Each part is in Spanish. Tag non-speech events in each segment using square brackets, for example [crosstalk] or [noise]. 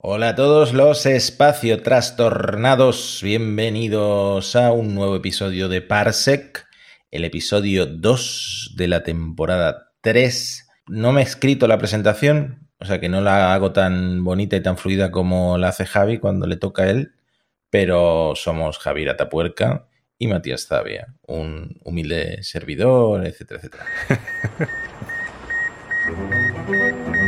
Hola a todos los espacio trastornados, bienvenidos a un nuevo episodio de Parsec, el episodio 2 de la temporada 3. No me he escrito la presentación, o sea que no la hago tan bonita y tan fluida como la hace Javi cuando le toca a él, pero somos Javier Atapuerca y Matías Zavia, un humilde servidor, etcétera, etcétera. [laughs]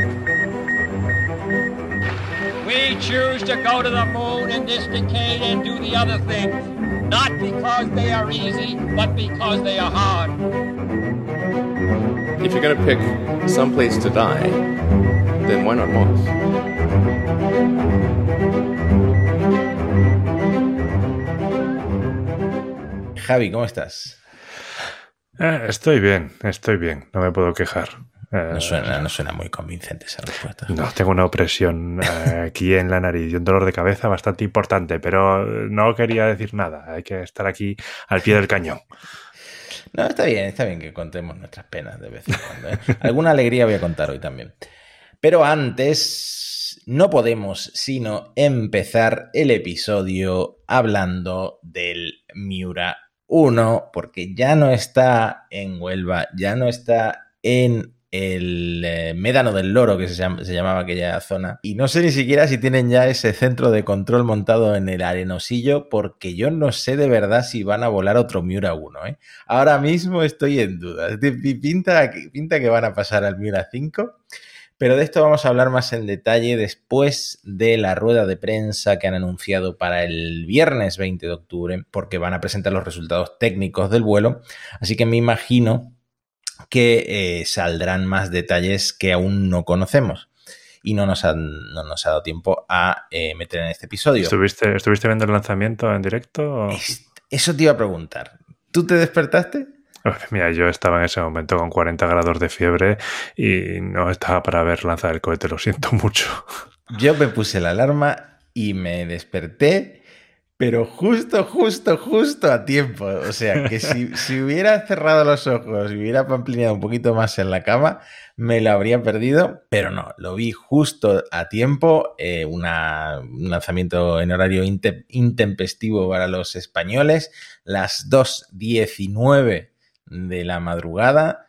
choose to go to the moon in this decade and do the other things, not because they are easy, but because they are hard. If you're going to pick some place to die, then why not Mars? Javi, ¿cómo estás? Eh, estoy bien, estoy bien, no me puedo quejar. Eh, No suena, no suena muy convincente esa respuesta. no, tengo una opresión eh, [laughs] aquí en la nariz y un dolor de cabeza bastante importante, pero no quería decir nada. Hay que estar aquí al pie del cañón. [laughs] No, está bien, está bien que contemos nuestras penas de vez en cuando. ¿eh? [laughs] Alguna alegría voy a contar hoy también. Pero antes, no podemos sino empezar el episodio hablando del Miura 1, porque ya no está en Huelva, ya no está en el eh, Médano del Loro, que se, llama- se llamaba aquella zona. Y no sé ni siquiera si tienen ya ese centro de control montado en el arenosillo, porque yo no sé de verdad si van a volar otro Miura 1. ¿eh? Ahora mismo estoy en duda. Pinta, pinta que van a pasar al Miura 5. Pero de esto vamos a hablar más en detalle después de la rueda de prensa que han anunciado para el viernes 20 de octubre, porque van a presentar los resultados técnicos del vuelo. Así que me imagino que eh, saldrán más detalles que aún no conocemos. Y no nos, han- no nos ha dado tiempo a eh, meter en este episodio. ¿Estuviste, ¿Estuviste viendo el lanzamiento en directo? o- Es- Eso te iba a preguntar. ¿Tú te despertaste? Mira, yo estaba en ese momento con 40 grados de fiebre y no estaba para ver lanzar el cohete, lo siento mucho. Yo me puse la alarma y me desperté, pero justo, justo, justo a tiempo. O sea, que si, [laughs] si hubiera cerrado los ojos y hubiera pamplineado un poquito más en la cama, me lo habría perdido, pero no, lo vi justo a tiempo. eh, una- un lanzamiento en horario inte- intempestivo para los españoles, las 2.19 de la madrugada.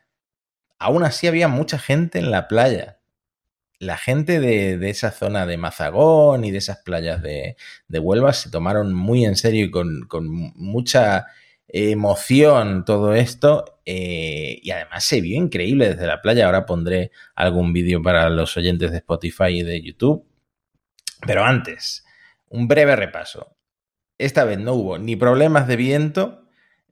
Aún así había mucha gente en la playa la gente de, esa zona de Mazagón y de esas playas de, Huelva se tomaron muy en serio y con, con mucha emoción todo esto. eh, y además se vio increíble desde la playa. Ahora pondré algún vídeo para los oyentes de Spotify y de YouTube. Pero antes, un breve repaso. Esta vez no hubo ni problemas de viento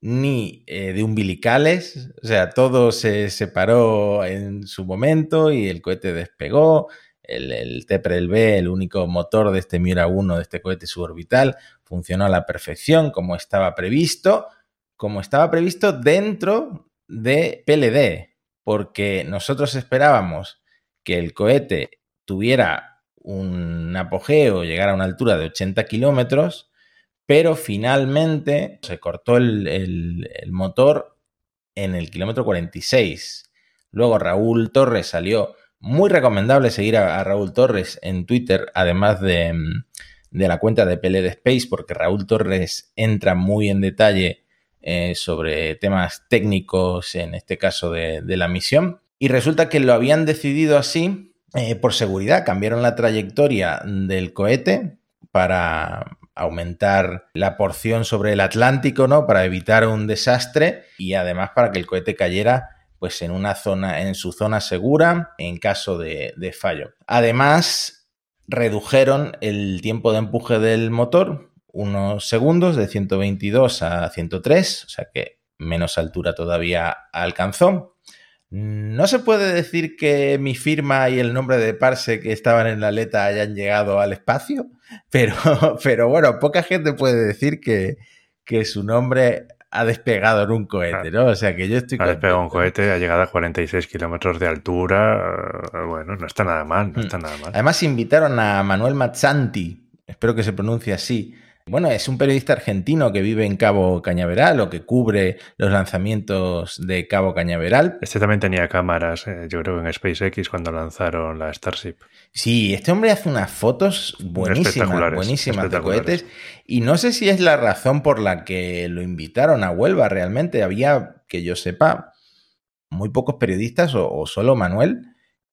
ni eh, de umbilicales, o sea, todo se separó en su momento y el cohete despegó. El, el B, el único motor de este Miura 1, de este cohete suborbital, funcionó a la perfección como estaba previsto, como estaba previsto dentro de PLD, porque nosotros esperábamos que el cohete tuviera un apogeo, llegara a una altura de 80 kilómetros, pero finalmente se cortó el, motor en el kilómetro 46. Luego Raúl Torres salió. Muy recomendable seguir a, Raúl Torres en Twitter, además de, mm, de la cuenta de PLD Space, porque Raúl Torres entra muy en detalle eh, sobre temas técnicos, en este caso de, de la misión. Y resulta que lo habían decidido así eh, por seguridad. Cambiaron la trayectoria del cohete para aumentar la porción sobre el Atlántico, ¿no? Para evitar un desastre y además para que el cohete cayera pues en una zona, en su zona segura en caso de, fallo. Además, redujeron el tiempo de empuje del motor unos segundos de 122 a 103, o sea que menos altura todavía alcanzó. No se puede decir que mi firma y el nombre de Parse que estaban en la aleta hayan llegado al espacio, pero, [laughs] pero bueno, poca gente puede decir que, que su nombre ha despegado en un cohete, ¿no? O sea que yo estoy Ha despegado un cohete, ha llegado a 46 kilómetros de altura. eh, Bueno, no está nada mal, no está nada mal. Además invitaron a Manuel Mazzanti, espero que se pronuncie así, Bueno, es un periodista argentino que vive en Cabo Cañaveral o que cubre los lanzamientos de Cabo Cañaveral. Este también tenía cámaras, eh, yo creo, en SpaceX cuando lanzaron la Starship. Sí, este hombre hace unas fotos buenísimas, Espectaculares, buenísimas de cohetes. Y no sé si es la razón por la que lo invitaron a Huelva realmente. Había, que yo sepa, muy pocos periodistas o, o solo Manuel.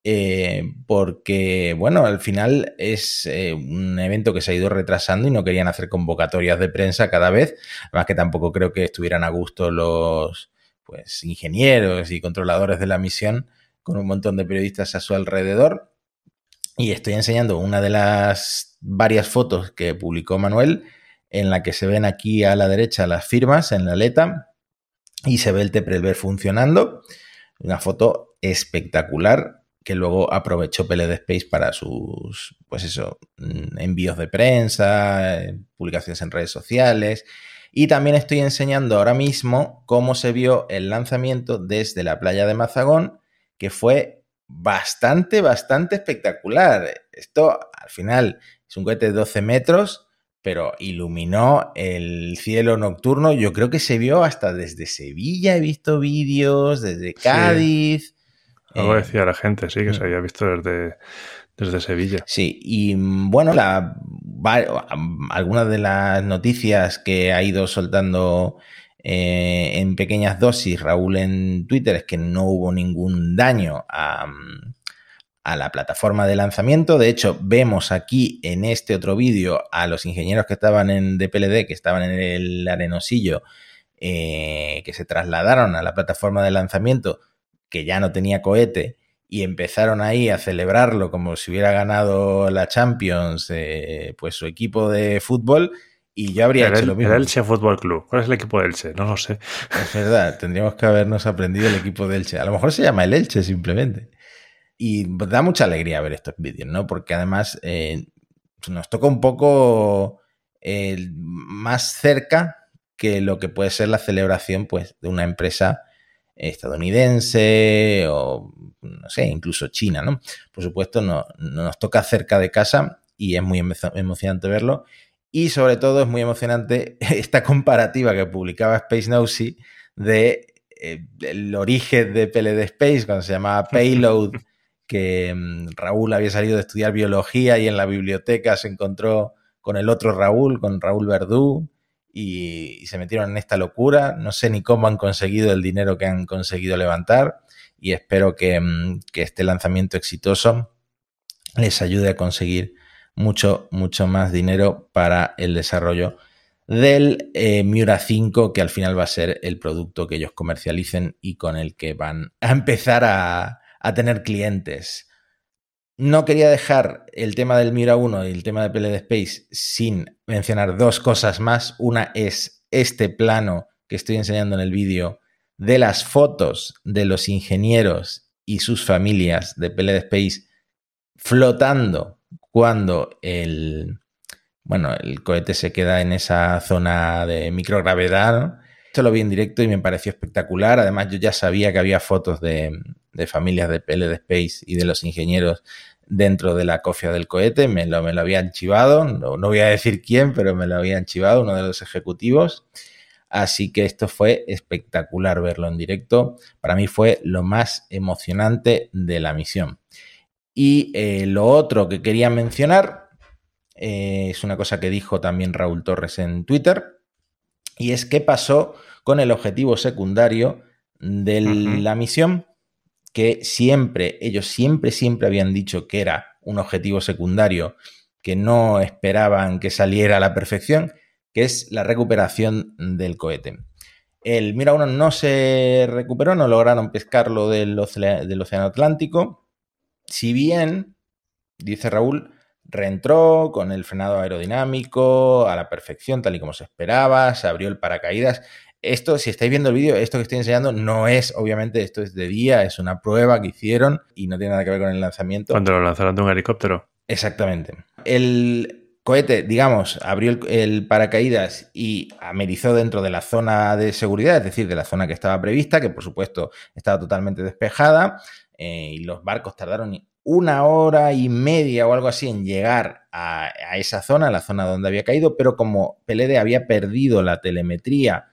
Eh, porque, bueno, al final es eh, un evento que se ha ido retrasando y no querían hacer convocatorias de prensa cada vez. Además que tampoco creo que estuvieran a gusto los pues, ingenieros y controladores de la misión con un montón de periodistas a su alrededor. Y estoy enseñando una de las varias fotos que publicó Manuel, en la que se ven aquí a la derecha las firmas en la aleta y se ve el Teprelver funcionando. Una foto espectacular que luego aprovechó PLD Space para sus, pues eso, mm, envíos de prensa, eh, publicaciones en redes sociales. Y también estoy enseñando ahora mismo cómo se vio el lanzamiento desde la playa de Mazagón, que fue bastante, bastante espectacular. Esto al final es un cohete de 12 metros, pero iluminó el cielo nocturno. Yo creo que se vio hasta desde Sevilla, he visto vídeos, desde Cádiz. Algo Eh, decía la gente, sí, que se mm. había visto desde, desde Sevilla. Sí, y bueno, la, algunas de las noticias que ha ido soltando eh, en pequeñas dosis Raúl en Twitter es que no hubo ningún daño a, a la plataforma de lanzamiento. De hecho, vemos aquí en este otro vídeo a los ingenieros que estaban en DPLD, que estaban en el arenosillo, eh, que se trasladaron a la plataforma de lanzamiento, que ya no tenía cohete, y empezaron ahí a celebrarlo como si hubiera ganado la Champions, eh, pues su equipo de fútbol, y yo habría hecho El- lo mismo. el Elche Fútbol Club. ¿Cuál es el equipo del Elche? No lo sé. Es verdad, tendríamos que habernos aprendido el equipo de Elche. A lo mejor se llama el Elche simplemente. Y da mucha alegría ver estos vídeos, ¿no? Porque además eh, nos toca un poco eh, más cerca que lo que puede ser la celebración pues, de una empresa estadounidense o, no sé, incluso China, ¿no? Por supuesto, no, no nos toca cerca de casa y es muy emo- emocionante verlo. Y sobre todo es muy emocionante [laughs] esta comparativa que publicaba Space Nosy de eh, el origen de PLD Space cuando se llamaba Payload, [laughs] que mm, Raúl había salido de estudiar biología y en la biblioteca se encontró con el otro Raúl, con Raúl Verdú, y, se metieron en esta locura. No sé ni cómo han conseguido el dinero que han conseguido levantar y espero que, mm, este lanzamiento exitoso les ayude a conseguir mucho, mucho más dinero para el desarrollo del eh, Miura 5, que al final va a ser el producto que ellos comercialicen y con el que van a empezar a, a tener clientes. No quería dejar el tema del Miura 1 y el tema de PLD Space sin mencionar dos cosas más. Una es este plano que estoy enseñando en el vídeo de las fotos de los ingenieros y sus familias de PLD Space flotando cuando el, bueno, el cohete se queda en esa zona de microgravedad. ¿no? Esto lo vi en directo y me pareció espectacular. Además, yo ya sabía que había fotos de, de familias de PLD Space y de los ingenieros dentro de la cofia del cohete. Me lo, me lo habían chivado. No, no voy a decir quién, pero me lo habían chivado uno de los ejecutivos. Así que esto fue espectacular verlo en directo. Para mí fue lo más emocionante de la misión. Y eh, lo otro que quería mencionar eh, es una cosa que dijo también Raúl Torres en Twitter, y es qué pasó con el objetivo secundario de la misión, que siempre, ellos siempre, siempre habían dicho que era un objetivo secundario, que no esperaban que saliera a la perfección, que es la recuperación del cohete. El Mira 1 no se recuperó, no lograron pescarlo del, ocea- del Océano Atlántico, si bien, dice Raúl, reentró con el frenado aerodinámico a la perfección, tal y como se esperaba, se abrió el paracaídas. Esto, si estáis viendo el vídeo, esto que estoy enseñando no es, obviamente, esto es de día, es una prueba que hicieron y no tiene nada que ver con el lanzamiento. Cuando lo lanzaron de un helicóptero. Exactamente. El cohete, digamos, abrió el, el paracaídas y amerizó dentro de la zona de seguridad, es decir, de la zona que estaba prevista, que por supuesto estaba totalmente despejada, eh, y los barcos tardaron una hora y media o algo así en llegar a, a esa zona, la zona donde había caído, pero como Pelede había perdido la telemetría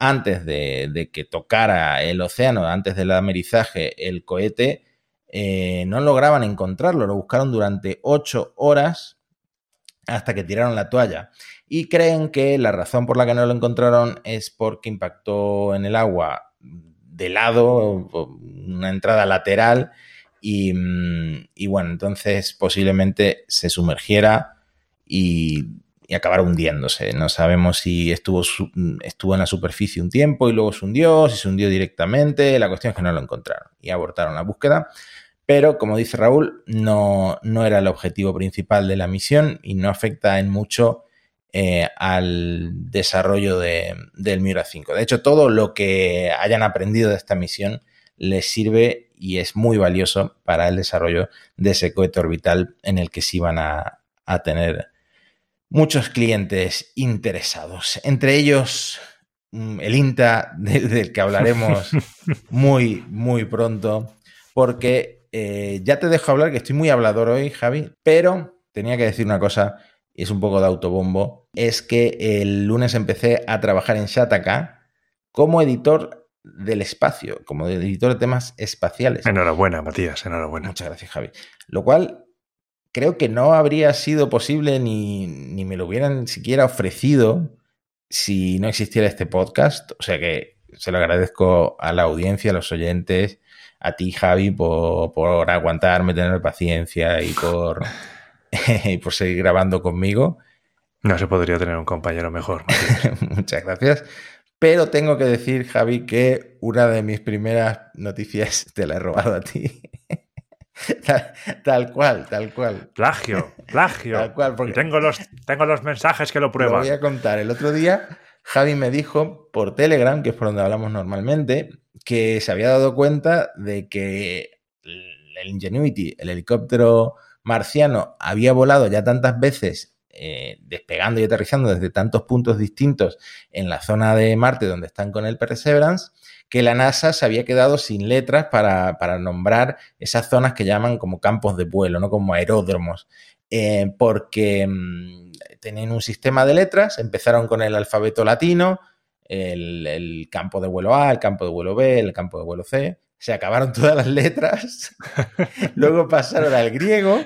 antes de, de, que tocara el océano, antes del amerizaje, el cohete, eh, no lograban encontrarlo. Lo buscaron durante ocho horas hasta que tiraron la toalla. Y creen que la razón por la que no lo encontraron es porque impactó en el agua de lado, una entrada lateral, y, y bueno, entonces posiblemente se sumergiera y y acabar hundiéndose. No sabemos si estuvo, estuvo en la superficie un tiempo y luego se hundió, si se hundió directamente. La cuestión es que no lo encontraron y abortaron la búsqueda. Pero, como dice Raúl, no, no era el objetivo principal de la misión y no afecta en mucho eh, al desarrollo de, del Miura 5. De hecho, todo lo que hayan aprendido de esta misión les sirve y es muy valioso para el desarrollo de ese cohete orbital en el que sí van a, a tener muchos clientes interesados, entre ellos mm, el INTA, [laughs] del que hablaremos [laughs] muy, muy pronto, porque eh, ya te dejo hablar, que estoy muy hablador hoy, Javi, pero tenía que decir una cosa, y es un poco de autobombo, es que el lunes empecé a trabajar en Shataka como editor del espacio, como editor de temas espaciales. Enhorabuena, Matías, enhorabuena. Muchas gracias, Javi. Lo cual creo que no habría sido posible ni, ni, me lo hubieran siquiera ofrecido si no existiera este podcast. O sea que se lo agradezco a la audiencia, a los oyentes, a ti, Javi, por, por aguantarme, tener paciencia y por, [laughs] [laughs] y por seguir grabando conmigo. No se podría tener un compañero mejor. [laughs] Muchas gracias. Pero tengo que decir, Javi, que una de mis primeras noticias [laughs] te la he robado a ti. [laughs] Tal, tal, cual, tal cual. Plagio, plagio. Tal cual, porque tengo los, tengo los mensajes que lo prueban. Lo voy a contar. El otro día, Javi me dijo por Telegram, que es por donde hablamos normalmente, que se había dado cuenta de que el Ingenuity, el helicóptero marciano, había volado ya tantas veces eh, despegando y aterrizando desde tantos puntos distintos en la zona de Marte donde están con el Perseverance, que la NASA se había quedado sin letras para, para nombrar esas zonas que llaman como campos de vuelo, no como aeródromos. Eh, porque mmm, tenían un sistema de letras, empezaron con el alfabeto latino, el, el, campo de vuelo A, el campo de vuelo B, el campo de vuelo C, se acabaron [laughs] todas las letras, [laughs] luego pasaron al griego,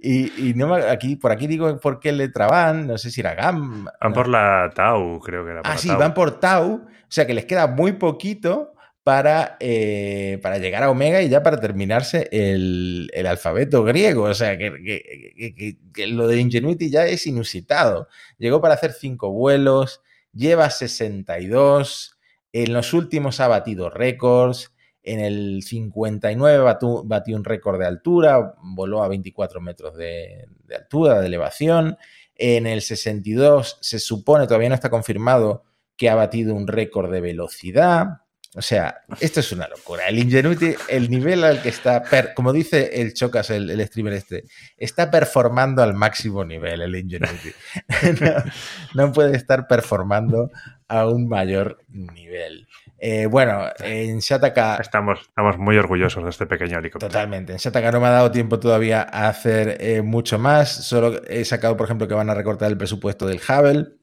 y, y, no aquí, por aquí digo por qué letra van, no sé si era GAM. Van por la Tau, creo que era. Por ah, sí, tau. van por Tau, o sea que les queda muy poquito para, eh, para llegar a Omega y ya para terminarse el, el alfabeto griego. O sea que, que, que, que, lo de Ingenuity ya es inusitado. Llegó para hacer cinco vuelos, lleva 62, en los últimos ha batido récords. En el 59 batió, un récord de altura, voló a 24 metros de, altura, de elevación. En el 62 se supone, todavía no está confirmado, que ha batido un récord de velocidad. O sea, esto es una locura. El Ingenuity, el nivel al que está, per, como dice el Chocas, el, streamer este, está performando al máximo nivel el Ingenuity. [laughs] no puede estar performando a un mayor nivel. Eh, bueno, en Shataka. Estamos, estamos muy orgullosos de este pequeño helicóptero. Totalmente. En Shataka no me ha dado tiempo todavía a hacer eh, mucho más. Solo he sacado, por ejemplo, que van a recortar el presupuesto del Hubble.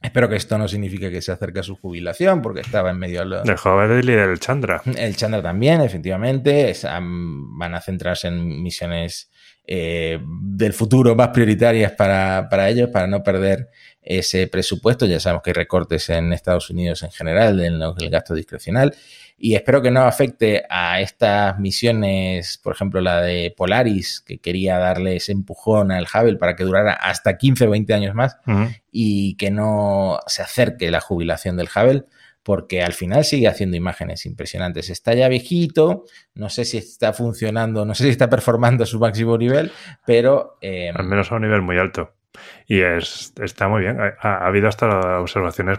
Espero que esto no signifique que se acerque a su jubilación, porque estaba en medio de lo... del Hubble y del Chandra. [laughs] El Chandra también, efectivamente. Es, van a centrarse en misiones eh, del futuro más prioritarias para, para ellos, para no perder ese presupuesto. Ya sabemos que hay recortes en Estados Unidos en general en el gasto discrecional y espero que no afecte a estas misiones, por ejemplo, la de Polaris, que quería darle ese empujón al Hubble para que durara hasta 15 o 20 años más uh -huh. y que no se acerque la jubilación del Hubble porque al final sigue haciendo imágenes impresionantes. Está ya viejito, no sé si está funcionando, no sé si está performando a su máximo nivel, pero... Eh, al menos a un nivel muy alto. Y es, está muy bien. Ha, ha, habido hasta observaciones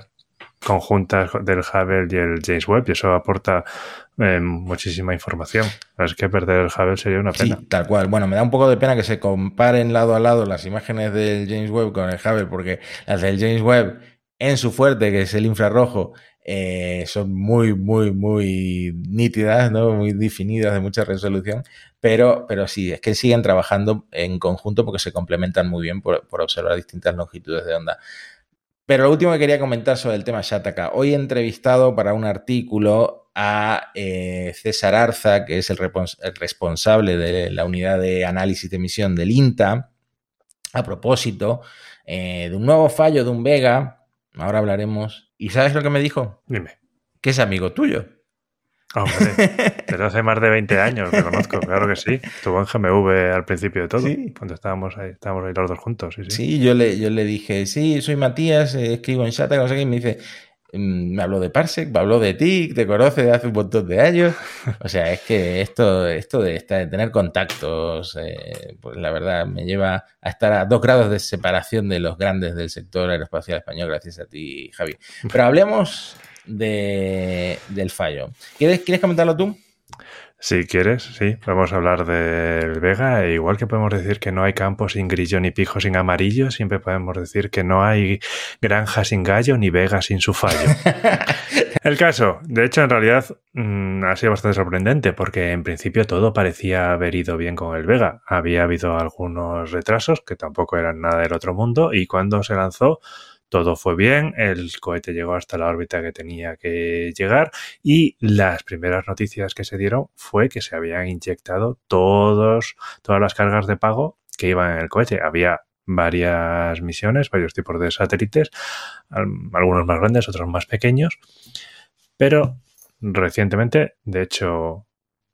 conjuntas del Hubble y el James Webb y eso aporta eh, muchísima información. Es que perder el Hubble sería una pena. Sí, tal cual. Bueno, me da un poco de pena que se comparen lado a lado las imágenes del James Webb con el Hubble porque las del James Webb en su fuerte, que es el infrarrojo, eh, son muy, muy, muy nítidas, ¿no? muy definidas, de mucha resolución, pero, pero sí, es que siguen trabajando en conjunto porque se complementan muy bien por, por observar distintas longitudes de onda. Pero lo último que quería comentar sobre el tema Shataka. Hoy he entrevistado para un artículo a eh, César Arza, que es el, responsable de la unidad de análisis de emisión del INTA, a propósito eh, de un nuevo fallo de un Vega. Ahora hablaremos. ¿Y sabes lo que me dijo? Dime. Que es amigo tuyo. Hombre, [laughs] desde hace más de 20 años lo conozco, claro que sí. Estuvo en GMV al principio de todo, Sí. cuando estábamos ahí, estábamos ahí los dos juntos. Sí, sí. Sí, yo le, yo le dije, sí, soy Matías, eh, escribo en Shataka, no sé qué, y me dice, me habló de Parsec, me habló de ti, te conoce de hace un montón de años. O sea, es que esto, esto de, tener contactos, eh, pues la verdad me lleva a estar a dos grados de separación de los grandes del sector aeroespacial español, gracias a ti, Javi. Pero hablemos de, del fallo. ¿Quieres, ¿Quieres comentarlo tú? Si quieres, sí, podemos hablar del Vega, e igual que podemos decir que no hay campo sin grillo ni pijo sin amarillo, siempre podemos decir que no hay granja sin gallo ni Vega sin su fallo. [laughs] El caso, de hecho, en realidad mm, ha sido bastante sorprendente porque en principio todo parecía haber ido bien con el Vega. Había habido algunos retrasos que tampoco eran nada del otro mundo y cuando se lanzó todo fue bien, el cohete llegó hasta la órbita que tenía que llegar y las primeras noticias que se dieron fue que se habían inyectado todos, todas las cargas de pago que iban en el cohete. Había varias misiones, varios tipos de satélites, al- algunos más grandes, otros más pequeños, pero recientemente, de hecho,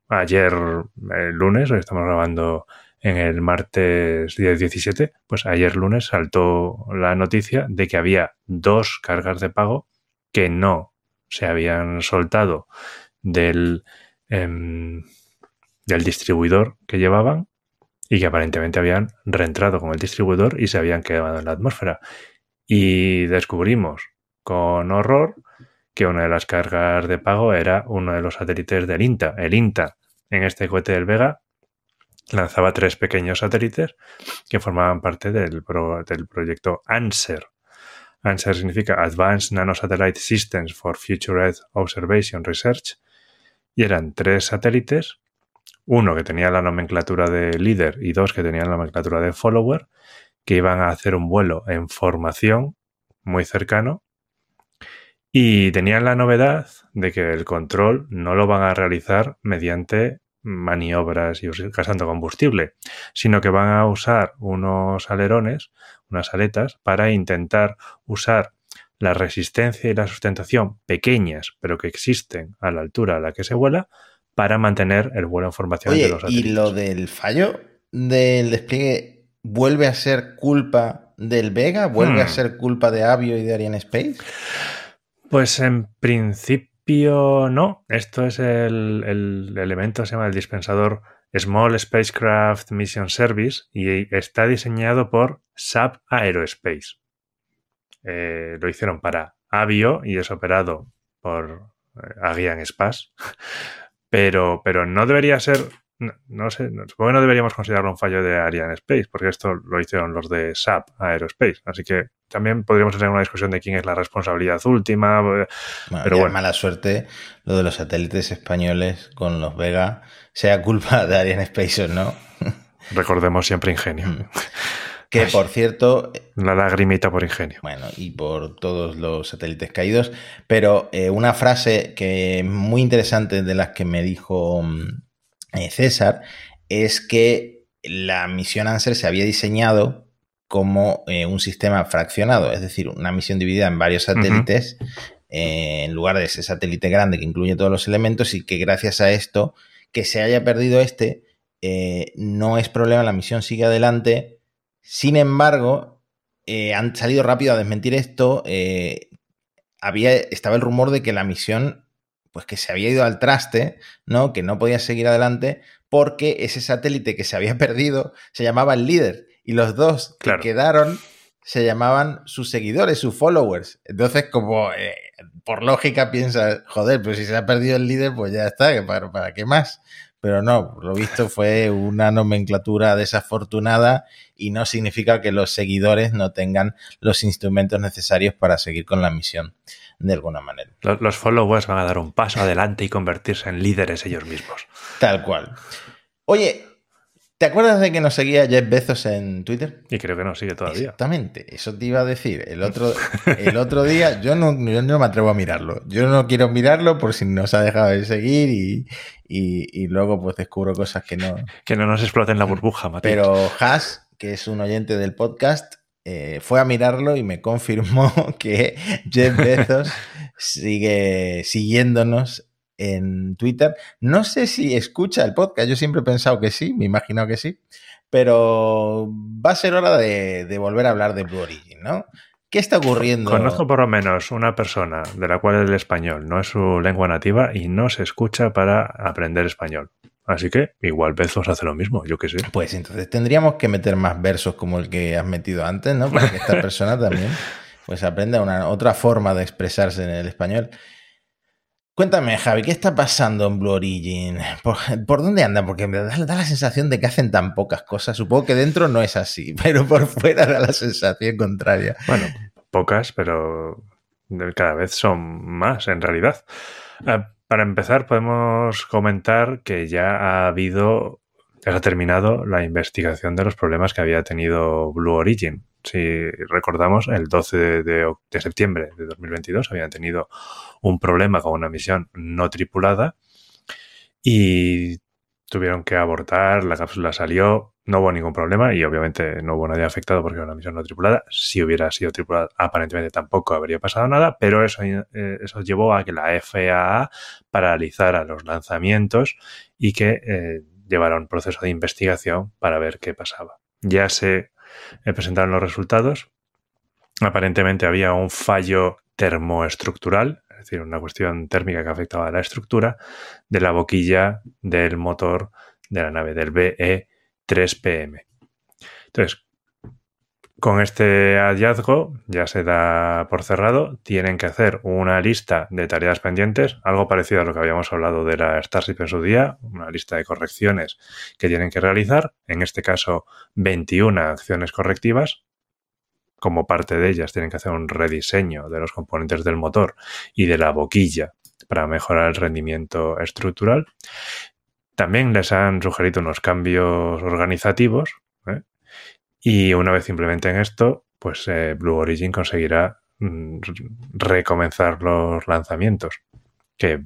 ayer, el lunes, hoy estamos grabando en el martes día 17, pues ayer lunes saltó la noticia de que había dos cargas de pago que no se habían soltado del, em, del distribuidor que llevaban y que aparentemente habían reentrado con el distribuidor y se habían quedado en la atmósfera. Y descubrimos con horror que una de las cargas de pago era uno de los satélites del INTA. El INTA, en este cohete del Vega, lanzaba tres pequeños satélites que formaban parte del, pro- del proyecto ANSER. ANSER significa Advanced Nanosatellite Systems for Future Earth Observation Research y eran tres satélites, uno que tenía la nomenclatura de líder y dos que tenían la nomenclatura de follower, que iban a hacer un vuelo en formación muy cercano y tenían la novedad de que el control no lo van a realizar mediante maniobras y gastando combustible, sino que van a usar unos alerones, unas aletas, para intentar usar la resistencia y la sustentación pequeñas, pero que existen a la altura a la que se vuela, para mantener el vuelo en formación de los ¿y satélites. lo del fallo del despliegue vuelve a ser culpa del Vega? ¿Vuelve a Hmm. ser culpa de Avio y de Ariane Space? Pues en principio no. Esto es el, el elemento, se llama el dispensador Small Spacecraft Mission Service y está diseñado por SAP Aerospace. Eh, lo hicieron para Avio y es operado por eh, Agian Space. [laughs] Pero, pero no debería ser, no, no sé, no- supongo que no deberíamos considerarlo un fallo de Ariane Space, porque esto lo hicieron los de SAP Aerospace. Así que también podríamos tener una discusión de quién es la responsabilidad última. Bueno, Pero bueno. mala suerte lo de los satélites españoles con los Vega, sea culpa de Ariane Space o no. [laughs] Recordemos siempre ingenio. Mm. Que por [laughs] cierto, La lagrimita por ingenio. bueno, y por todos los satélites caídos, pero eh, una frase que es muy interesante de las que me dijo mm, eh, César es que la misión Answer se había diseñado como eh, un sistema fraccionado, es decir, una misión dividida en varios satélites eh, en lugar de ese satélite grande que incluye todos los elementos y que gracias a esto, que se haya perdido este, eh, no es problema, la misión sigue adelante. Sin embargo, eh, han salido rápido a desmentir esto. eh, había, estaba el rumor de que la misión, pues que se había ido al traste, ¿no? Que no podía seguir adelante porque ese satélite que se había [laughs] perdido se llamaba el líder y los dos que quedaron se llamaban sus seguidores, sus followers. Entonces, como eh, por lógica piensas, joder, pues si se ha perdido el líder, pues ya está, ¿para, para qué más? pero no, lo visto fue una nomenclatura desafortunada y no significa que los seguidores no tengan los instrumentos necesarios para seguir con la misión de alguna manera. Los, los followers van a dar un paso adelante y convertirse en líderes ellos mismos. Tal cual. Oye, ¿te acuerdas de que nos seguía Jeff Bezos en Twitter? Y creo que nos sigue todavía. Exactamente, eso te iba a decir. El otro, el otro día, yo no, yo no me atrevo a mirarlo. Yo no quiero mirarlo por si nos ha dejado de seguir y, y, y luego pues descubro cosas que no. Que no nos exploten la burbuja, Matías. Pero Haas, que es un oyente del podcast, eh, fue a mirarlo y me confirmó [laughs] que Jeff Bezos sigue siguiéndonos en Twitter. No sé si escucha el podcast, yo siempre he pensado que sí, me imagino que sí, pero va a ser hora de, de volver a hablar de Blue Origin, ¿no? ¿Qué está ocurriendo? Conozco por lo menos una persona de la cual el español no es su lengua nativa y no se escucha para aprender español. Así que igual Bezos hace lo mismo, yo qué sé. Pues entonces tendríamos que meter más versos como el que has metido antes, ¿no? Para que esta [laughs] persona también pues aprenda una otra forma de expresarse en el español. Cuéntame, Javi, ¿qué está pasando en Blue Origin? ¿Por, dónde anda? Porque me da, la sensación de que hacen tan pocas cosas. Supongo que dentro no es así, [laughs] pero por fuera da la sensación contraria. Bueno, pocas, pero cada vez son más en realidad. Uh, para empezar, podemos comentar que ya ha habido, ya se ha terminado la investigación de los problemas que había tenido Blue Origin. Si recordamos, el 12 de, septiembre de 2022 habían tenido un problema con una misión no tripulada y tuvieron que abortar, la cápsula salió, no hubo ningún problema y obviamente no hubo nadie afectado porque era una misión no tripulada. Si hubiera sido tripulada, aparentemente tampoco habría pasado nada, pero eso, eh, eso llevó a que la FAA paralizara los lanzamientos y que eh, llevara un proceso de investigación para ver qué pasaba. Ya se eh, presentaron los resultados. Aparentemente había un fallo termoestructural, es decir, una cuestión térmica que afectaba a la estructura de la boquilla del motor de la nave, del BE 3PM. Entonces, con este hallazgo ya se da por cerrado. Tienen que hacer una lista de tareas pendientes, algo parecido a lo que habíamos hablado de la Starship en su día, una lista de correcciones que tienen que realizar. En este caso, 21 acciones correctivas. Como parte de ellas, tienen que hacer un rediseño de los componentes del motor y de la boquilla para mejorar el rendimiento estructural. También les han sugerido unos cambios organizativos. Y una vez implementen esto, pues eh, Blue Origin conseguirá mm, recomenzar los lanzamientos. Que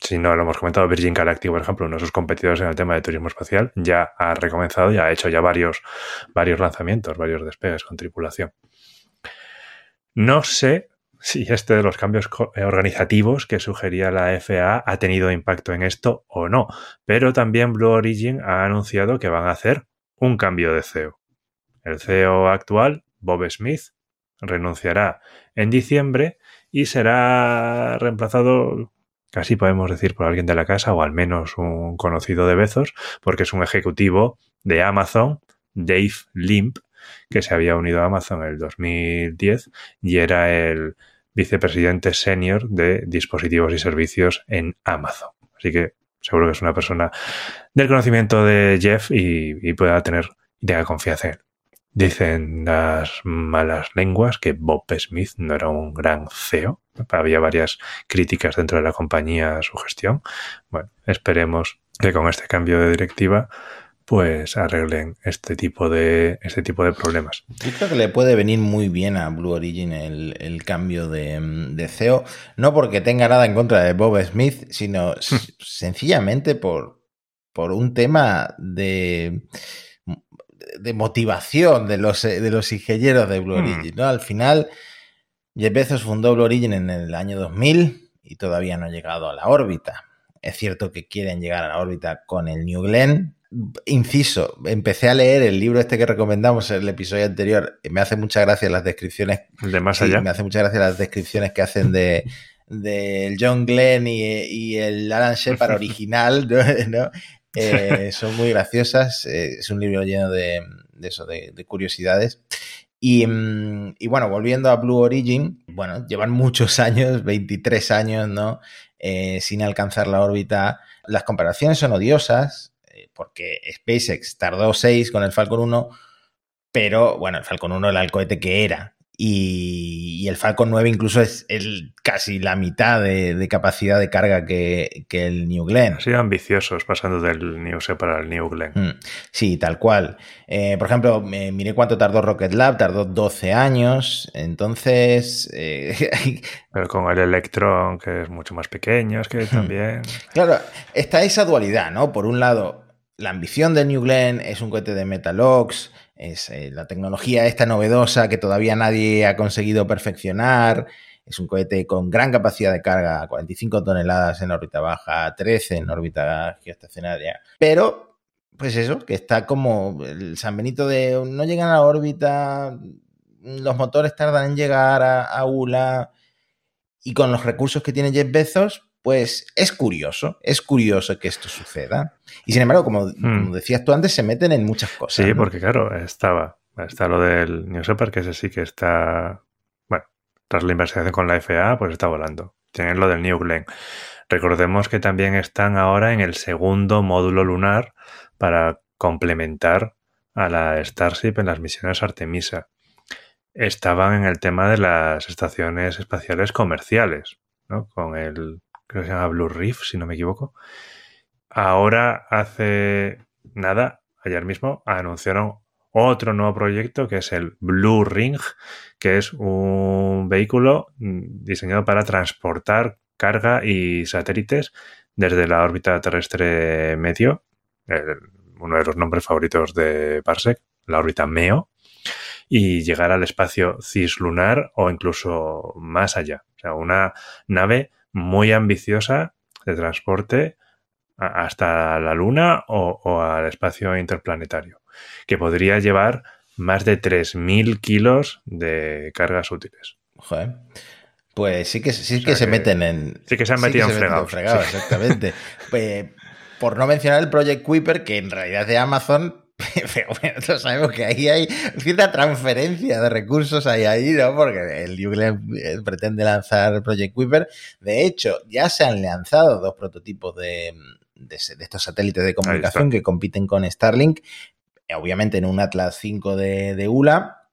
si no lo hemos comentado, Virgin Galactic, por ejemplo, uno de sus competidores en el tema de turismo espacial, ya ha recomenzado, ya ha hecho ya varios, varios lanzamientos, varios despegues con tripulación. No sé si este de los cambios eh, organizativos que sugería la FAA ha tenido impacto en esto o no. Pero también Blue Origin ha anunciado que van a hacer un cambio de CEO. El CEO actual, Bob Smith, renunciará en diciembre y será reemplazado, casi podemos decir, por alguien de la casa o al menos un conocido de Bezos, porque es un ejecutivo de Amazon, Dave Limp, que se había unido a Amazon en el 2010 y era el vicepresidente senior de dispositivos y servicios en Amazon. Así que seguro que es una persona del conocimiento de Jeff y, y pueda tener y tenga confianza en él. Dicen las malas lenguas que Bob Smith no era un gran CEO. Había varias críticas dentro de la compañía a su gestión. Bueno, esperemos que con este cambio de directiva pues arreglen este tipo de este tipo de problemas. Yo creo que le puede venir muy bien a Blue Origin el, el cambio de, de, CEO, no porque tenga nada en contra de Bob Smith, sino [laughs] sencillamente por, por un tema de, de motivación de los, de los ingenieros de Blue Origin. ¿no? Al final, Jeff Bezos fundó Blue Origin en el año 2000 y todavía no ha llegado a la órbita. Es cierto que quieren llegar a la órbita con el New Glenn, inciso, empecé a leer el libro este que recomendamos en el episodio anterior. Me hace mucha gracia las descripciones. De más allá. Sí, me hace mucha gracia las descripciones que hacen de [laughs] del John Glenn y, y, el Alan Shepard [laughs] original, ¿no? [laughs] Eh, [laughs] son muy graciosas. Eh, es un libro lleno de, de eso, de, de, curiosidades. Y, mm, y, bueno, volviendo a Blue Origin, bueno, llevan muchos [laughs] años, 23 años, ¿no? Eh, sin alcanzar la órbita. Las comparaciones son odiosas, porque SpaceX tardó 6 con el Falcon 1, pero bueno, el Falcon 1 era el cohete que era. Y, y, el Falcon 9 incluso es el, casi la mitad de, de capacidad de carga que, que, el New Glenn. Han sido ambiciosos pasando del New para el New Glenn. Mm, sí, tal cual. Eh, por ejemplo, miré cuánto tardó Rocket Lab, tardó 12 años, entonces... Eh, [laughs] Pero con el Electron, que es mucho más pequeño, es que también... Claro, está esa dualidad, ¿no? Por un lado, la ambición del New Glenn es un cohete de Metalox, es eh, la tecnología esta novedosa que todavía nadie ha conseguido perfeccionar. Es un cohete con gran capacidad de carga, 45 toneladas en órbita baja, 13 en órbita geoestacionaria. Pero, pues eso, que está como el San Benito de no llegan a la órbita, los motores tardan en llegar a, a ULA y con los recursos que tiene Jeff Bezos, pues es curioso, es curioso que esto suceda. Y sin embargo, como, hmm. como decías tú antes, se meten en muchas cosas. Sí, ¿no? porque claro, estaba, está lo del New Shepard, que ese sí que está, bueno, tras la investigación con la FAA, pues está volando. Tienen lo del New Glenn. Recordemos que también están ahora en el segundo módulo lunar para complementar a la Starship en las misiones Artemisa. Estaban en el tema de las estaciones espaciales comerciales, ¿no? Con el creo que se llama Blue Reef, si no me equivoco. Ahora, hace nada, ayer mismo, anunciaron otro nuevo proyecto que es el Blue Ring, que es un vehículo diseñado para transportar carga y satélites desde la órbita terrestre medio, uno de los nombres favoritos de Parsec, la órbita MEO, y llegar al espacio cislunar o incluso más allá. O sea, una nave muy ambiciosa de transporte hasta la Luna o, o, al espacio interplanetario, que podría llevar más de 3.000 kilos de cargas útiles. Joder. Pues sí que, sí o sea que, que, se meten en... Sí que se han metido sí en fregados. Fregado, exactamente. pues, [laughs] por no mencionar el Project Kuiper, que en realidad es de Amazon, [laughs] pero bueno, todos sabemos que ahí hay cierta transferencia de recursos ahí, ahí ¿no? Porque el Google pretende lanzar Project Kuiper. De hecho, ya se han lanzado dos prototipos de, de, de estos satélites de comunicación que compiten con Starlink, obviamente en un Atlas 5 de, de ULA.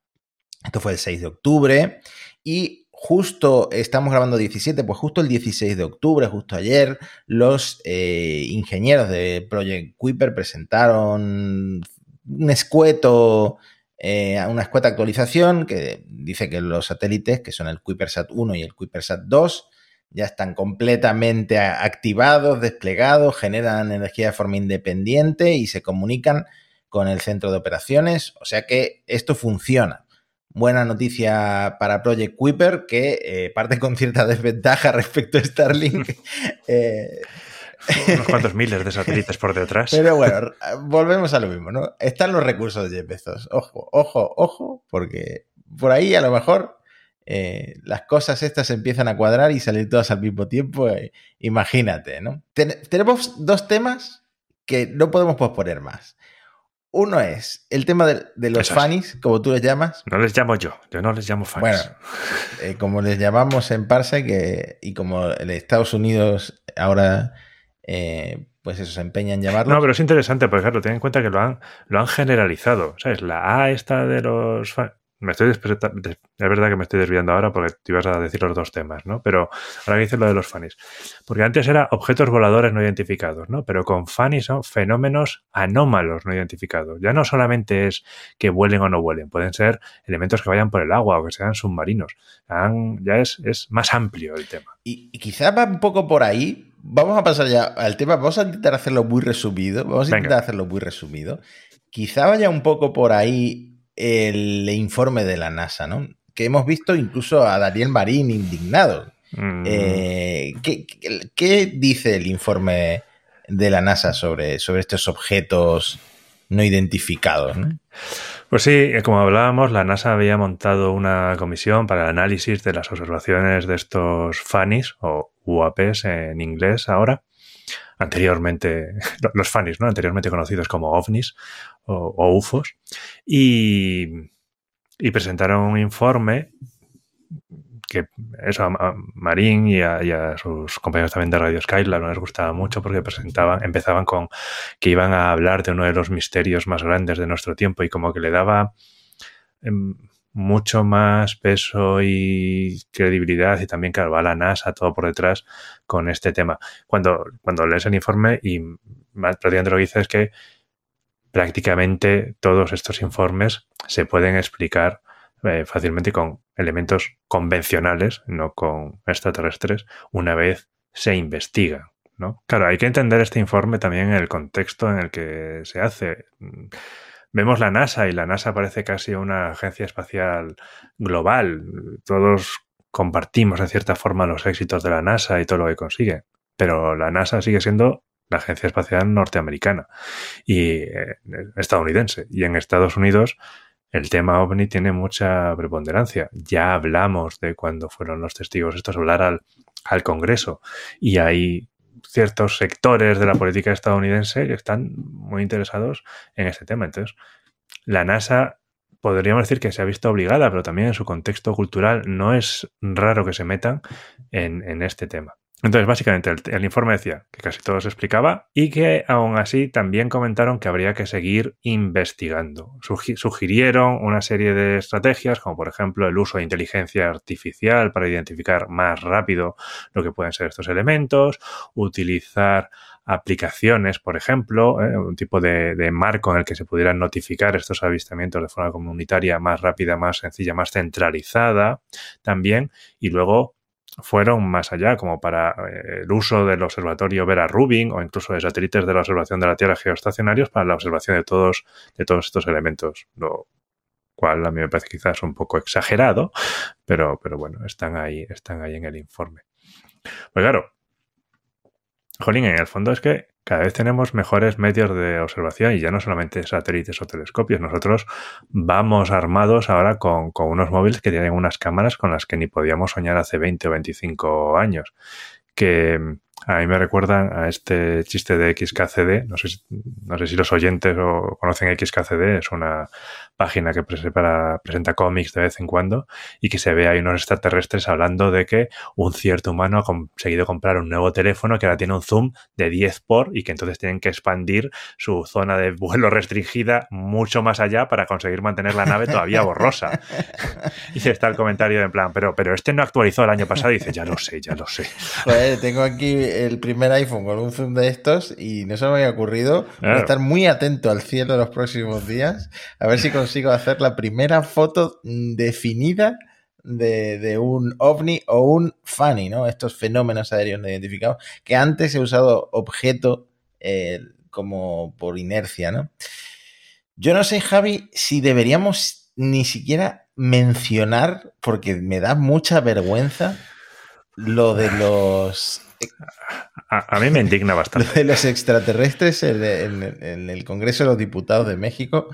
Esto fue el 6 de octubre. Y justo estamos grabando 17, pues justo el 16 de octubre, justo ayer, los eh, ingenieros de Project Kuiper presentaron un escueto, eh, una escueta actualización que dice que los satélites, que son el Kuipersat 1 y el Kuipersat 2, ya están completamente activados, desplegados, generan energía de forma independiente y se comunican con el centro de operaciones. O sea que esto funciona. Buena noticia para Project Kuiper, que eh, parte con cierta [laughs] desventaja respecto a Starlink. [laughs] eh, unos cuantos miles de satélites por detrás. Pero bueno, volvemos a lo mismo, ¿no? Están los recursos de Jeff Bezos. Ojo, ojo, ojo, porque por ahí a lo mejor eh, las cosas estas empiezan a cuadrar y salir todas al mismo tiempo. Eh, imagínate, ¿no? Ten tenemos dos temas que no podemos posponer más. Uno es el tema de, de los fanis, como tú les llamas. No les llamo yo, yo no les llamo fanis. Bueno, [laughs] eh, como les llamamos en Parsec eh, y como en Estados Unidos ahora eh, pues eso, se empeña en llamarlo. No, pero es interesante, porque claro, ten en cuenta que lo han, lo han generalizado. ¿Sabes? La A esta de los. Me estoy es verdad que me estoy desviando ahora porque te ibas a decir los dos temas, ¿no? Pero ahora que dices lo de los fanis. Porque antes era objetos voladores no identificados, ¿no? Pero con fanis son fenómenos anómalos no identificados. Ya no solamente es que vuelen o no vuelen, pueden ser elementos que vayan por el agua o que sean submarinos. Ya es, es más amplio el tema. Y, y quizás va un poco por ahí, vamos a pasar ya al tema. Vamos a intentar hacerlo muy resumido. Vamos a intentar Venga. hacerlo muy resumido. Quizá vaya un poco por ahí el informe de la NASA, ¿no? Que hemos visto incluso a Daniel Marín indignado. Mm. Eh, ¿qué, qué, qué, dice el informe de la NASA sobre, sobre estos objetos no identificados? ¿no? Pues sí, como hablábamos, la NASA había montado una comisión para el análisis de las observaciones de estos FANIS o UAPs en inglés ahora. Anteriormente, [laughs] los FANIS, ¿no? Anteriormente conocidos como OVNIs o, UFOs. Y, y presentaron un informe que eso a Marín y a, sus compañeros también de Radio Skylar no les gustaba mucho porque presentaban, empezaban con que iban a hablar de uno de los misterios más grandes de nuestro tiempo y como que le daba em, mucho más peso y credibilidad y también, claro, va la NASA todo por detrás con este tema. Cuando, cuando lees el informe y prácticamente lo que dice es que prácticamente todos estos informes se pueden explicar eh, fácilmente con elementos convencionales, no con extraterrestres, una vez se investiga. ¿no? Claro, hay que entender este informe también en el contexto en el que se hace. Vemos la NASA y la NASA parece casi una agencia espacial global. Todos compartimos en cierta forma los éxitos de la NASA y todo lo que consigue. Pero la NASA sigue siendo la agencia espacial norteamericana y eh, estadounidense. Y en Estados Unidos el tema ovni tiene mucha preponderancia. Ya hablamos de cuando fueron los testigos estos hablar al, al Congreso y hay ciertos sectores de la política estadounidense que están muy interesados en este tema. Entonces, la NASA podríamos decir que se ha visto obligada, pero también en su contexto cultural no es raro que se metan en, en este tema. Entonces, básicamente, el, informe decía que casi todo se explicaba y que aún así también comentaron que habría que seguir investigando. sugirieron una serie de estrategias, como por ejemplo el uso de inteligencia artificial para identificar más rápido lo que pueden ser estos elementos, utilizar aplicaciones, por ejemplo, ¿eh? un tipo de, de, marco en el que se pudieran notificar estos avistamientos de forma comunitaria más rápida, más sencilla, más centralizada también, y luego fueron más allá, como para eh, el uso del observatorio Vera Rubin o incluso de satélites de la observación de la Tierra geoestacionarios para la observación de todos, de todos estos elementos. Lo cual a mí me parece quizás un poco exagerado, pero, pero bueno, están ahí, están ahí en el informe. Pues claro, Jolín, en el fondo es que cada vez tenemos mejores medios de observación y ya no solamente satélites o telescopios. Nosotros vamos armados ahora con, con, unos móviles que tienen unas cámaras con las que ni podíamos soñar hace 20 o 25 años. Que a mí me recuerdan a este chiste de XKCD. No sé, no sé si los oyentes o conocen XKCD. Es una página que presenta cómics de vez en cuando y que se ve ahí unos extraterrestres hablando de que un cierto humano ha conseguido comprar un nuevo teléfono que ahora tiene un zoom de 10 por y que entonces tienen que expandir su zona de vuelo restringida mucho más allá para conseguir mantener la nave todavía borrosa. [laughs] y está el comentario en plan, pero, pero este no actualizó el año pasado y dice, ya lo sé, ya lo sé. Joder, tengo aquí el primer iPhone con un zoom de estos y no se me había ocurrido estar muy atento al cielo los próximos días a ver si consigo hacer la primera foto definida de, un ovni o un funny, ¿no? Estos fenómenos aéreos no identificados, que antes he usado objeto eh, como por inercia, ¿no? Yo no sé, Javi, si deberíamos ni siquiera mencionar, porque me da mucha vergüenza, lo de los a, mí me indigna bastante. de los extraterrestres en, el Congreso de los Diputados de México.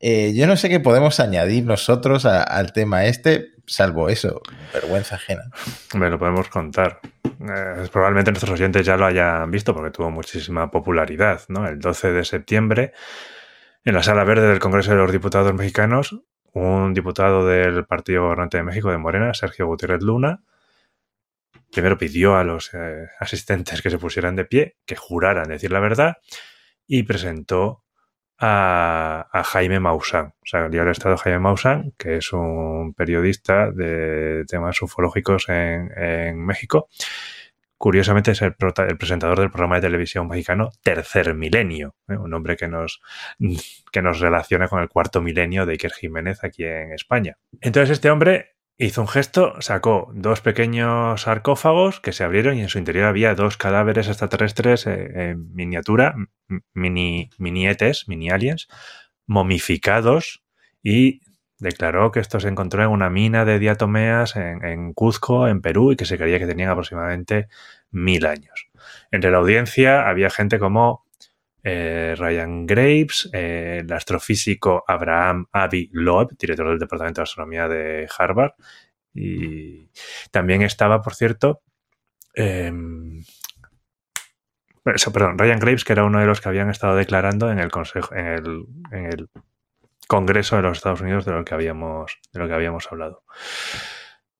Eh, yo no sé qué podemos añadir nosotros al tema este, salvo eso, vergüenza ajena. Me lo podemos contar. Eh, probablemente nuestros oyentes ya lo hayan visto porque tuvo muchísima popularidad. ¿no? El 12 de septiembre, en la sala verde del Congreso de los Diputados Mexicanos, un diputado del Partido Gobernante de México, de Morena, Sergio Gutiérrez Luna, primero pidió a los eh, asistentes que se pusieran de pie, que juraran decir la verdad, y presentó a, Jaime Maussan, o sea, del Estado Jaime Maussan, que es un periodista de temas ufológicos en, México. Curiosamente es el, presentador del programa de televisión mexicano Tercer Milenio, ¿eh? un nombre que nos, que nos relaciona con el cuarto milenio de Iker Jiménez aquí en España. Entonces este hombre Hizo un gesto, sacó dos pequeños sarcófagos que se abrieron y en su interior había dos cadáveres extraterrestres eh, en miniatura, mini, minietes, mini aliens, momificados y declaró que esto se encontró en una mina de diatomeas en, en, Cuzco, en Perú, y que se creía que tenían aproximadamente mil años. Entre la audiencia había gente como eh, Ryan Graves, eh, el astrofísico Abraham Avi Loeb, director del Departamento de Astronomía de Harvard, y también estaba, por cierto, em, perdón, Ryan Graves, que era uno de los que habían estado declarando en el consejo, en el, Congreso de los Estados Unidos de lo que habíamos, de lo que habíamos hablado.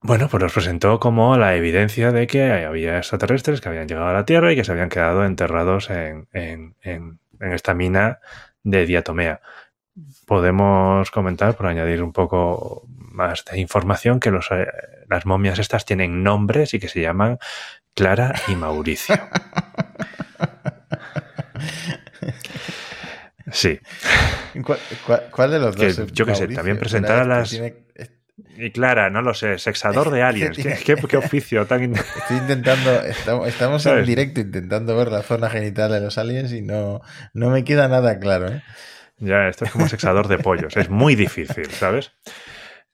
Bueno, pues nos presentó como la evidencia de que había extraterrestres que habían llegado a la Tierra y que se habían quedado enterrados en, en, en, en esta mina de diatomea. Podemos comentar, por añadir un poco más de información, que los, eh, las momias estas tienen nombres y que se llaman Clara y Mauricio. [laughs] Sí. ¿Cuál, cuál, cuál de los Que, dos? yo qué sé, también presentar a las- tiene- Y Clara, no lo sé, sexador de [laughs] aliens. ¿Qué, qué, qué oficio tan... [laughs] Estoy intentando, estamos, estamos en directo intentando ver la zona genital de los aliens y no, no me queda nada claro. ¿eh? Ya, esto es como sexador de pollos. Es muy difícil, ¿sabes?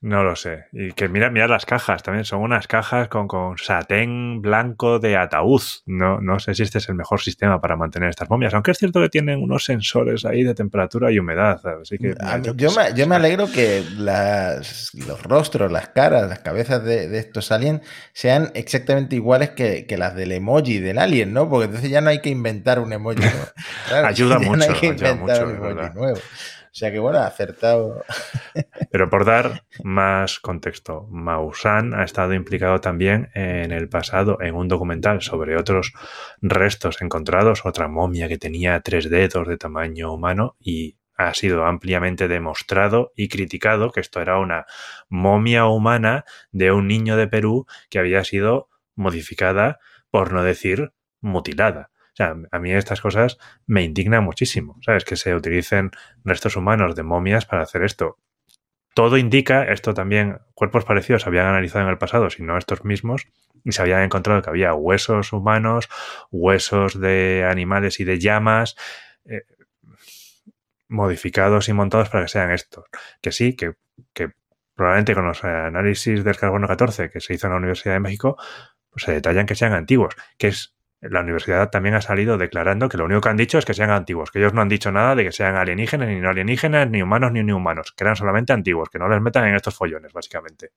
No lo sé. Y que mira, mira las cajas también. Son unas cajas con, con satén blanco de ataúd. No, no sé si este es el mejor sistema para mantener estas momias. Aunque es cierto que tienen unos sensores ahí de temperatura y humedad. Así que, A mí- yo me, yo me alegro que las, los rostros, las caras, las cabezas de, de estos aliens sean exactamente iguales que, que las del emoji del alien, ¿no? Porque entonces ya no hay que inventar un emoji nuevo. [laughs] Claro, Ayuda [laughs] no mucho, hay que ayuda mucho, un emoji nuevo. Sea que bueno, acertado. Pero por dar más contexto, Maussan ha estado implicado también en el pasado en un documental sobre otros restos encontrados, otra momia que tenía tres dedos de tamaño humano y ha sido ampliamente demostrado y criticado que esto era una momia humana de un niño de Perú que había sido modificada, por no decir mutilada. A mí estas cosas me indignan muchísimo, ¿sabes? Que se utilicen restos humanos de momias para hacer esto. Todo indica, esto también, cuerpos parecidos se habían analizado en el pasado, si no estos mismos, y se habían encontrado que había huesos humanos, huesos de animales y de llamas, eh, modificados y montados para que sean estos. Que sí, que, que probablemente con los análisis del carbono 14 que se hizo en la Universidad de México, pues se detallan que sean antiguos, que es la universidad también ha salido declarando que lo único que han dicho es que sean antiguos, que ellos no han dicho nada de que sean alienígenas, ni no alienígenas, ni humanos, ni ni humanos, que eran solamente antiguos, que no les metan en estos follones, básicamente.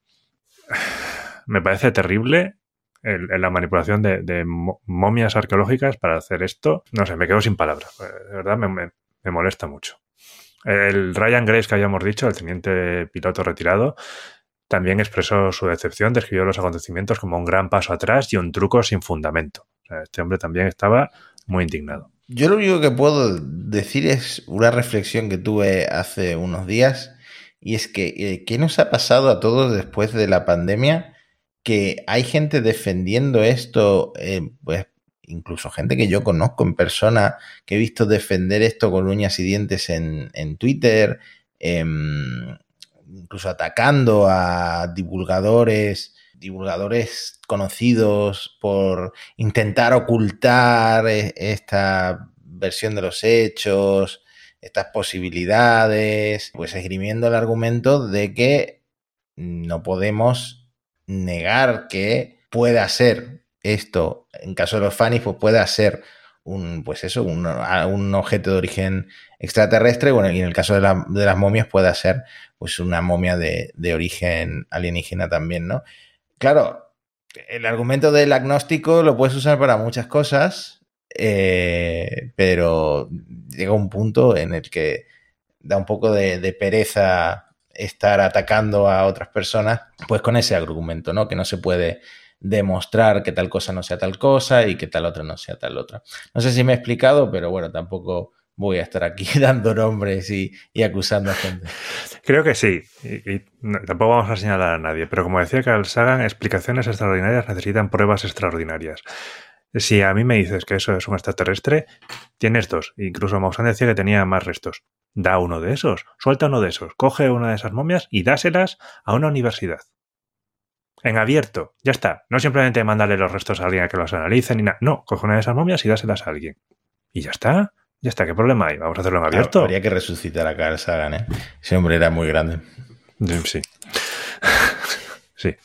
[sighs] Me parece terrible la manipulación de, de mo- momias arqueológicas para hacer esto. No sé, me quedo sin palabras. Eh, De verdad, me- me molesta mucho. El Ryan Grace que habíamos dicho, el teniente piloto retirado, también expresó su decepción, describió los acontecimientos como un gran paso atrás y un truco sin fundamento. Este hombre también estaba muy indignado. Yo lo único que puedo decir es una reflexión que tuve hace unos días y es que eh, ¿qué nos ha pasado a todos después de la pandemia? Que hay gente defendiendo esto, eh, pues incluso gente que yo conozco en persona, que he visto defender esto con uñas y dientes en, en Twitter, em, incluso atacando a divulgadores, divulgadores conocidos por intentar ocultar eh, esta versión de los hechos, estas posibilidades, pues esgrimiendo el argumento de que no podemos negar que pueda ser esto, en caso de los Fanny, pues pueda ser un, pues eso, un objeto de origen extraterrestre, bueno, y en el caso de, la, de las momias pueda ser pues una momia de, de origen alienígena también, ¿no? Claro, el argumento del agnóstico lo puedes usar para muchas cosas, eh, pero llega un punto en el que da un poco de, de, pereza estar atacando a otras personas, pues con ese argumento, ¿no? Que no se puede demostrar que tal cosa no sea tal cosa y que tal otra no sea tal otra. No sé si me he explicado, pero bueno, tampoco voy a estar aquí [laughs] dando nombres y, y acusando a gente. Creo que sí, y, tampoco vamos a señalar a nadie, pero como decía Carl Sagan, explicaciones extraordinarias necesitan pruebas extraordinarias. Si a mí me dices que eso es un extraterrestre, tienes dos. Incluso Maussan decía que tenía más restos. Da uno de esos, suelta uno de esos, coge una de esas momias y dáselas a una universidad. En abierto, ya está. No simplemente mandarle los restos a alguien a que los analice ni nada. No, coge una de esas momias y dáselas a alguien. Y ya está. Ya está, ¿qué problema hay? Vamos a hacerlo en abierto. Habría que resucitar a Carl Sagan, ¿eh? Ese hombre era muy grande. Sí. [laughs] sí.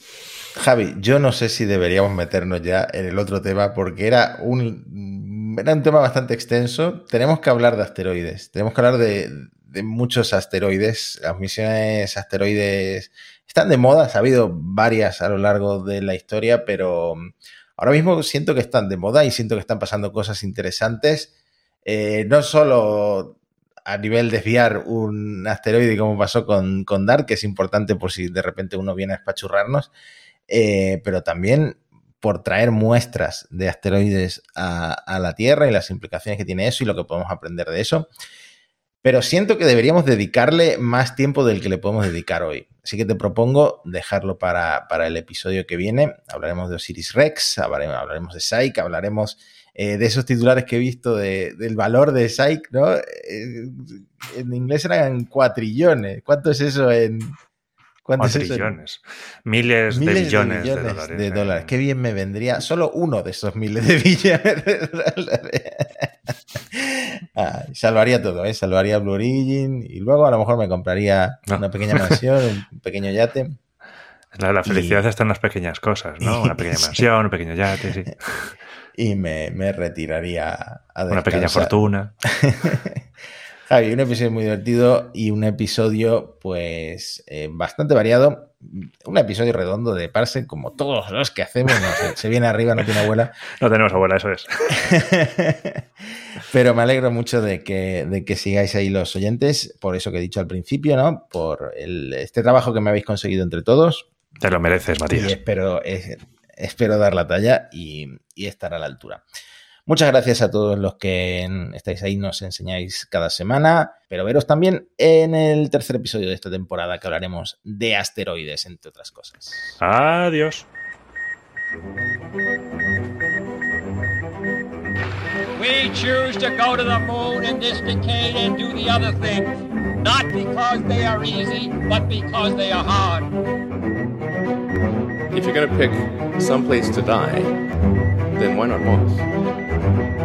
Javi, yo no sé si deberíamos meternos ya en el otro tema porque era un, era un tema bastante extenso. Tenemos que hablar de asteroides. Tenemos que hablar de, de muchos asteroides. Las misiones asteroides están de moda. Ha habido varias a lo largo de la historia, pero ahora mismo siento que están de moda y siento que están pasando cosas interesantes. Eh, no solo a nivel desviar un asteroide como pasó con, con Dark, que es importante por si de repente uno viene a espachurrarnos, eh, pero también por traer muestras de asteroides a, a, la Tierra y las implicaciones que tiene eso y lo que podemos aprender de eso. Pero siento que deberíamos dedicarle más tiempo del que le podemos dedicar hoy. Así que te propongo dejarlo para, para el episodio que viene. Hablaremos de Osiris Rex, hablaremos, hablaremos de Psyche, hablaremos eh, de esos titulares que he visto de, del valor de Psyche, ¿no? Eh, en inglés eran cuatrillones. ¿Cuánto es eso en, ¿Cuántos trillones? Miles, miles, de billones de, de dólares. De dólares. Qué bien me vendría solo uno de esos miles de [laughs] billones de dólares. ah, salvaría todo, ¿eh? Salvaría Blue Origin y luego a lo mejor me compraría no. una pequeña mansión, un [laughs] pequeño yate. La, la felicidad y... está en las pequeñas cosas, ¿no? [laughs] Una pequeña mansión, un pequeño yate, sí. Y me, me retiraría a descansar. Una pequeña fortuna. [laughs] Javi, un episodio muy divertido y un episodio, pues, eh, bastante variado. Un episodio redondo de Parsec, como todos los que hacemos. No, se, se, viene arriba, no tiene abuela. [laughs] No tenemos abuela, eso es. [laughs] Pero me alegro mucho de que, de que sigáis ahí los oyentes, por eso que he dicho al principio, ¿no? Por el, este trabajo que me habéis conseguido entre todos. Te lo mereces, Matías. Y espero, eh, espero dar la talla y, y estar a la altura. Muchas gracias a todos los que estáis ahí, nos enseñáis cada semana, pero veros también en el tercer episodio de esta temporada que hablaremos de asteroides, entre otras cosas. Adiós. We choose to go to the moon in this decade and do the other things, not because they are easy, but because they are hard. If you're going to pick some place to die, then why not Mars?